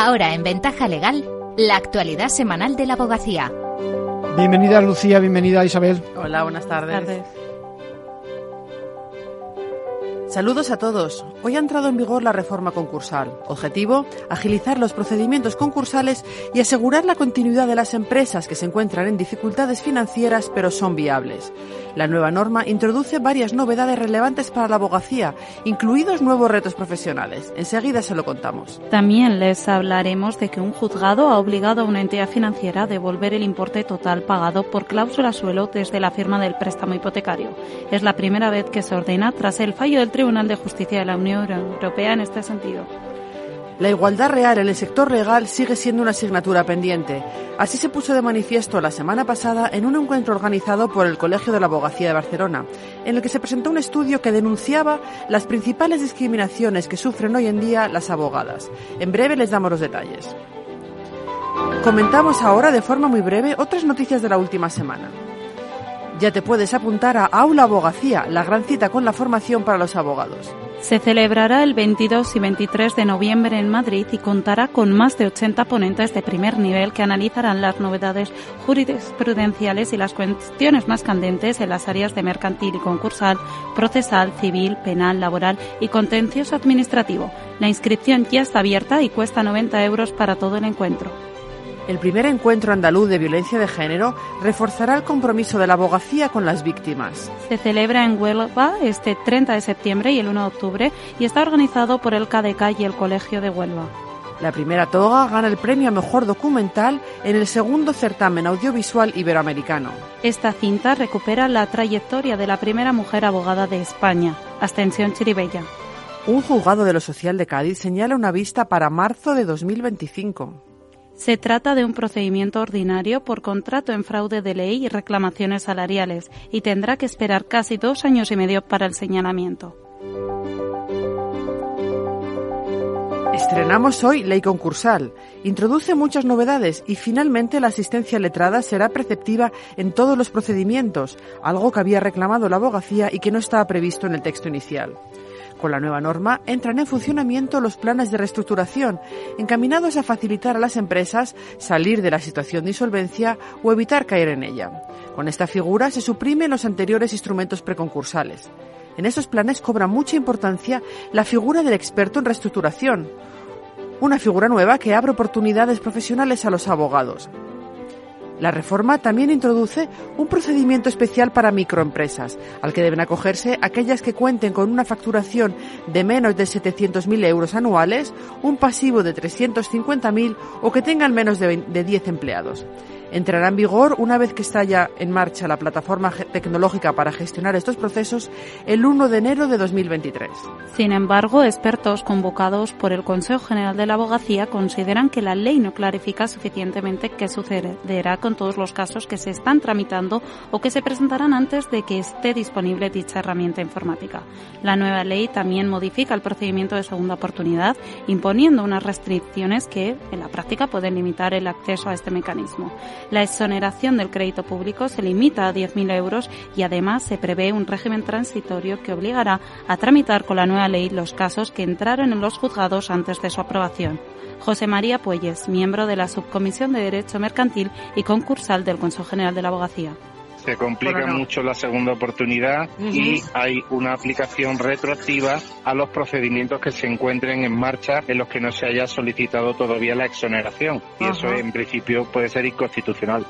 Ahora en Ventaja Legal, la actualidad semanal de la abogacía. Bienvenida Lucía, bienvenida Isabel. Hola, buenas tardes. Buenas tardes. Saludos a todos. Hoy ha entrado en vigor la reforma concursal. Objetivo, agilizar los procedimientos concursales y asegurar la continuidad de las empresas que se encuentran en dificultades financieras pero son viables. La nueva norma introduce varias novedades relevantes para la abogacía, incluidos nuevos retos profesionales. Enseguida se lo contamos. También les hablaremos de que un juzgado ha obligado a una entidad financiera a devolver el importe total pagado por cláusula suelo desde la firma del préstamo hipotecario. Es la primera vez que se ordena tras el fallo del Tribunal de Justicia de la Unión Europea en este sentido. La igualdad real en el sector legal sigue siendo una asignatura pendiente. Así se puso de manifiesto la semana pasada en un encuentro organizado por el Colegio de la Abogacía de Barcelona, en el que se presentó un estudio que denunciaba las principales discriminaciones que sufren hoy en día las abogadas. En breve les damos los detalles. Comentamos ahora de forma muy breve otras noticias de la última semana. Ya te puedes apuntar a Aula Abogacía, la gran cita con la formación para los abogados. Se celebrará el 22 y 23 de noviembre en Madrid y contará con más de 80 ponentes de primer nivel que analizarán las novedades jurisprudenciales y las cuestiones más candentes en las áreas de mercantil y concursal, procesal, civil, penal, laboral y contencioso administrativo. La inscripción ya está abierta y cuesta 90 euros para todo el encuentro. El primer encuentro andaluz de violencia de género reforzará el compromiso de la abogacía con las víctimas. Se celebra en Huelva este 30 de septiembre y el 1 de octubre y está organizado por el KDK y el Colegio de Huelva. La primera toga gana el premio a mejor documental en el segundo certamen audiovisual iberoamericano. Esta cinta recupera la trayectoria de la primera mujer abogada de España, Ascensión Chiribella. Un juzgado de lo social de Cádiz señala una vista para marzo de 2025. Se trata de un procedimiento ordinario por contrato en fraude de ley y reclamaciones salariales y tendrá que esperar casi dos años y medio para el señalamiento. Estrenamos hoy Ley Concursal. Introduce muchas novedades y finalmente la asistencia letrada será preceptiva en todos los procedimientos, algo que había reclamado la abogacía y que no estaba previsto en el texto inicial. Con la nueva norma entran en funcionamiento los planes de reestructuración, encaminados a facilitar a las empresas salir de la situación de insolvencia o evitar caer en ella. Con esta figura se suprimen los anteriores instrumentos preconcursales. En esos planes cobra mucha importancia la figura del experto en reestructuración, una figura nueva que abre oportunidades profesionales a los abogados. La reforma también introduce un procedimiento especial para microempresas, al que deben acogerse aquellas que cuenten con una facturación de menos de 700.000 euros anuales, un pasivo de 350.000 o que tengan menos de 10 empleados. Entrará en vigor una vez que está ya en marcha la plataforma tecnológica para gestionar estos procesos el 1 de enero de 2023. Sin embargo, expertos convocados por el Consejo General de la Abogacía consideran que la ley no clarifica suficientemente qué sucederá con todos los casos que se están tramitando o que se presentarán antes de que esté disponible dicha herramienta informática. La nueva ley también modifica el procedimiento de segunda oportunidad, imponiendo unas restricciones que, en la práctica, pueden limitar el acceso a este mecanismo. La exoneración del crédito público se limita a 10.000 euros y además se prevé un régimen transitorio que obligará a tramitar con la nueva ley los casos que entraron en los juzgados antes de su aprobación. José María Puelles, miembro de la Subcomisión de Derecho Mercantil y concursal del Consejo General de la Abogacía se complica mucho la segunda oportunidad y hay una aplicación retroactiva a los procedimientos que se encuentren en marcha en los que no se haya solicitado todavía la exoneración. Y eso en principio puede ser inconstitucional.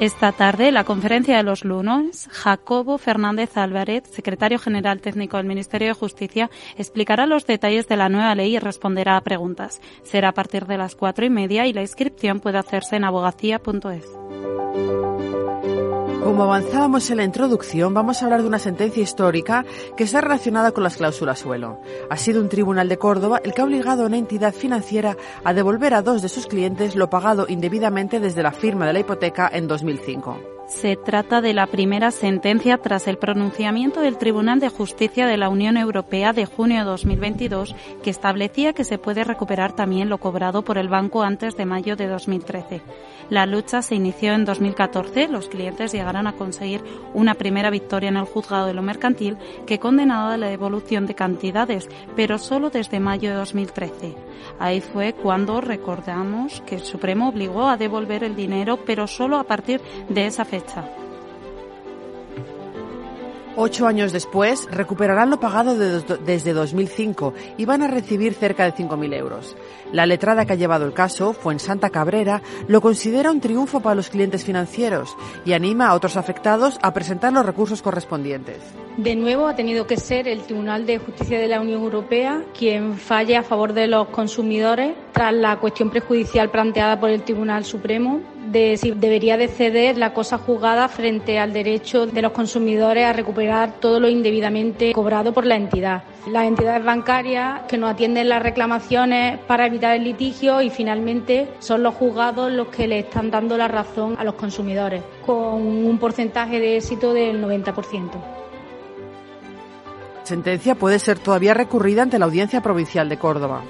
Esta tarde, la conferencia de los lunes, Jacobo Fernández Álvarez, secretario general técnico del Ministerio de Justicia, explicará los detalles de la nueva ley y responderá a preguntas. Será a partir de las cuatro y media y la inscripción puede hacerse en abogacía.es. Como avanzábamos en la introducción, vamos a hablar de una sentencia histórica que está relacionada con las cláusulas suelo. Ha sido un tribunal de Córdoba el que ha obligado a una entidad financiera a devolver a dos de sus clientes lo pagado indebidamente desde la firma de la hipoteca en 2005. Se trata de la primera sentencia tras el pronunciamiento del Tribunal de Justicia de la Unión Europea de junio de 2022 que establecía que se puede recuperar también lo cobrado por el banco antes de mayo de 2013. La lucha se inició en 2014. Los clientes llegaron a conseguir una primera victoria en el juzgado de lo mercantil que condenaba la devolución de cantidades, pero solo desde mayo de 2013. Ahí fue cuando recordamos que el Supremo obligó a devolver el dinero, pero solo a partir de esa fecha. Ocho años después, recuperarán lo pagado desde 2005 y van a recibir cerca de 5.000 euros. La letrada que ha llevado el caso, fue en Santa Cabrera, lo considera un triunfo para los clientes financieros y anima a otros afectados a presentar los recursos correspondientes. De nuevo, ha tenido que ser el Tribunal de Justicia de la Unión Europea quien falle a favor de los consumidores tras la cuestión prejudicial planteada por el Tribunal Supremo de si debería de ceder la cosa juzgada frente al derecho de los consumidores a recuperar todo lo indebidamente cobrado por la entidad. Las entidades bancarias que no atienden las reclamaciones para evitar el litigio y finalmente son los juzgados los que le están dando la razón a los consumidores, con un porcentaje de éxito del 90% sentencia puede ser todavía recurrida ante la Audiencia Provincial de Córdoba.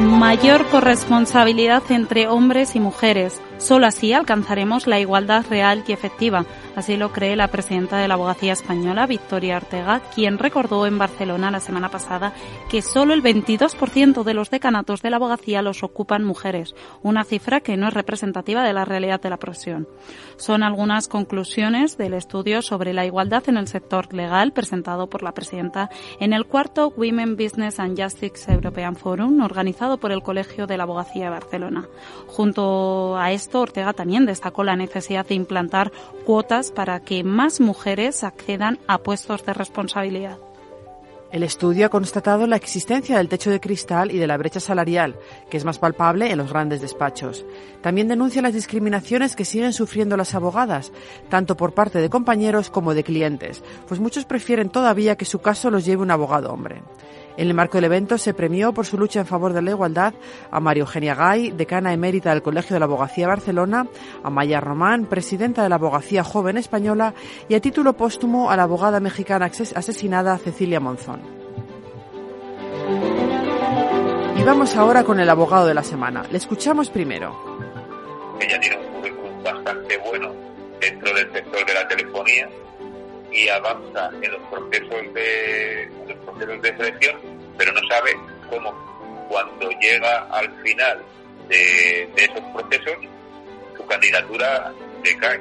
Mayor corresponsabilidad entre hombres y mujeres. Solo así alcanzaremos la igualdad real y efectiva. Así lo cree la presidenta de la abogacía española, Victoria Ortega, quien recordó en Barcelona la semana pasada que solo el 22% de los decanatos de la abogacía los ocupan mujeres, una cifra que no es representativa de la realidad de la profesión. Son algunas conclusiones del estudio sobre la igualdad en el sector legal presentado por la presidenta en el cuarto Women Business and Justice European Forum organizado por el Colegio de la Abogacía de Barcelona. Junto a esto, Ortega también destacó la necesidad de implantar cuotas para que más mujeres accedan a puestos de responsabilidad. El estudio ha constatado la existencia del techo de cristal y de la brecha salarial, que es más palpable en los grandes despachos. También denuncia las discriminaciones que siguen sufriendo las abogadas, tanto por parte de compañeros como de clientes, pues muchos prefieren todavía que su caso los lleve un abogado hombre. En el marco del evento se premió por su lucha en favor de la igualdad a María Eugenia Gay, decana emérita del Colegio de la Abogacía de Barcelona, a Maya Román, presidenta de la Abogacía Joven Española, y a título póstumo a la abogada mexicana asesinada Cecilia Monzón. Y vamos ahora con el abogado de la semana. Le escuchamos primero. Ella tiene un currículum bastante bueno dentro del sector de la telefonía y avanza en los procesos de, de selección, pero no sabe cómo cuando llega al final de, esos procesos su candidatura decae.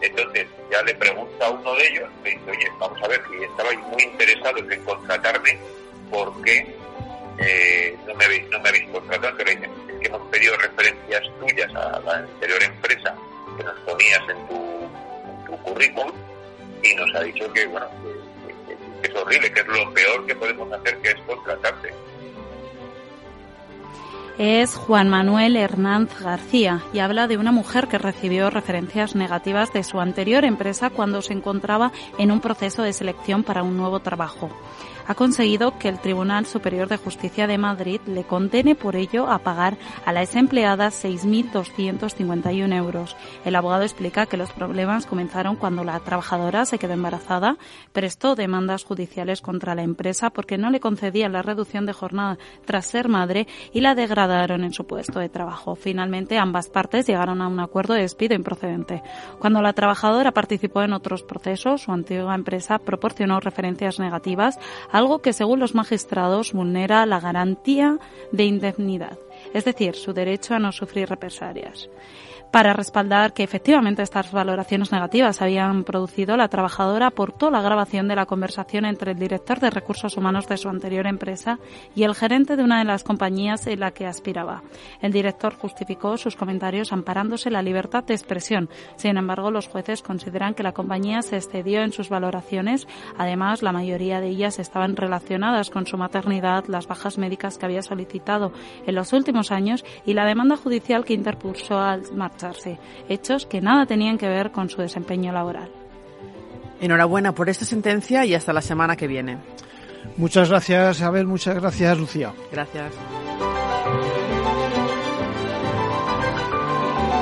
Entonces ya le pregunta a uno de ellos, le dice, oye, vamos a ver, si estabais muy interesados en contratarme, ¿por qué eh, no, me habéis, no me habéis contratado? le dicen, es que hemos pedido referencias tuyas a la anterior empresa que nos ponías en tu, en tu currículum y nos ha dicho que, bueno, que, es horrible, que es lo peor que podemos hacer, que es contratarte. Es Juan Manuel Hernández García y habla de una mujer que recibió referencias negativas de su anterior empresa cuando se encontraba en un proceso de selección para un nuevo trabajo ha conseguido que el Tribunal Superior de Justicia de Madrid le condene por ello a pagar a la ex empleada 6.251 euros. El abogado explica que los problemas comenzaron cuando la trabajadora se quedó embarazada, prestó demandas judiciales contra la empresa porque no le concedían la reducción de jornada tras ser madre y la en su puesto de trabajo. Finalmente, ambas partes llegaron a un acuerdo de despido improcedente. Cuando la trabajadora participó en otros procesos, su antigua empresa proporcionó referencias negativas algo que según los magistrados vulnera la garantía de indemnidad, es decir, su derecho a no sufrir represalias. Para respaldar que efectivamente estas valoraciones negativas habían producido, la trabajadora aportó la grabación de la conversación entre el director de recursos humanos de su anterior empresa y el gerente de una de las compañías en la que aspiraba. El director justificó sus comentarios amparándose la libertad de expresión. Sin embargo, los jueces consideran que la compañía se excedió en sus valoraciones. Además, la mayoría de ellas estaban relacionadas con su maternidad, las bajas médicas que había solicitado en los últimos años y la demanda judicial que interpuso al marchar hechos que nada tenían que ver con su desempeño laboral. Enhorabuena por esta sentencia y hasta la semana que viene. Muchas gracias, Abel. Muchas gracias, Lucía. Gracias.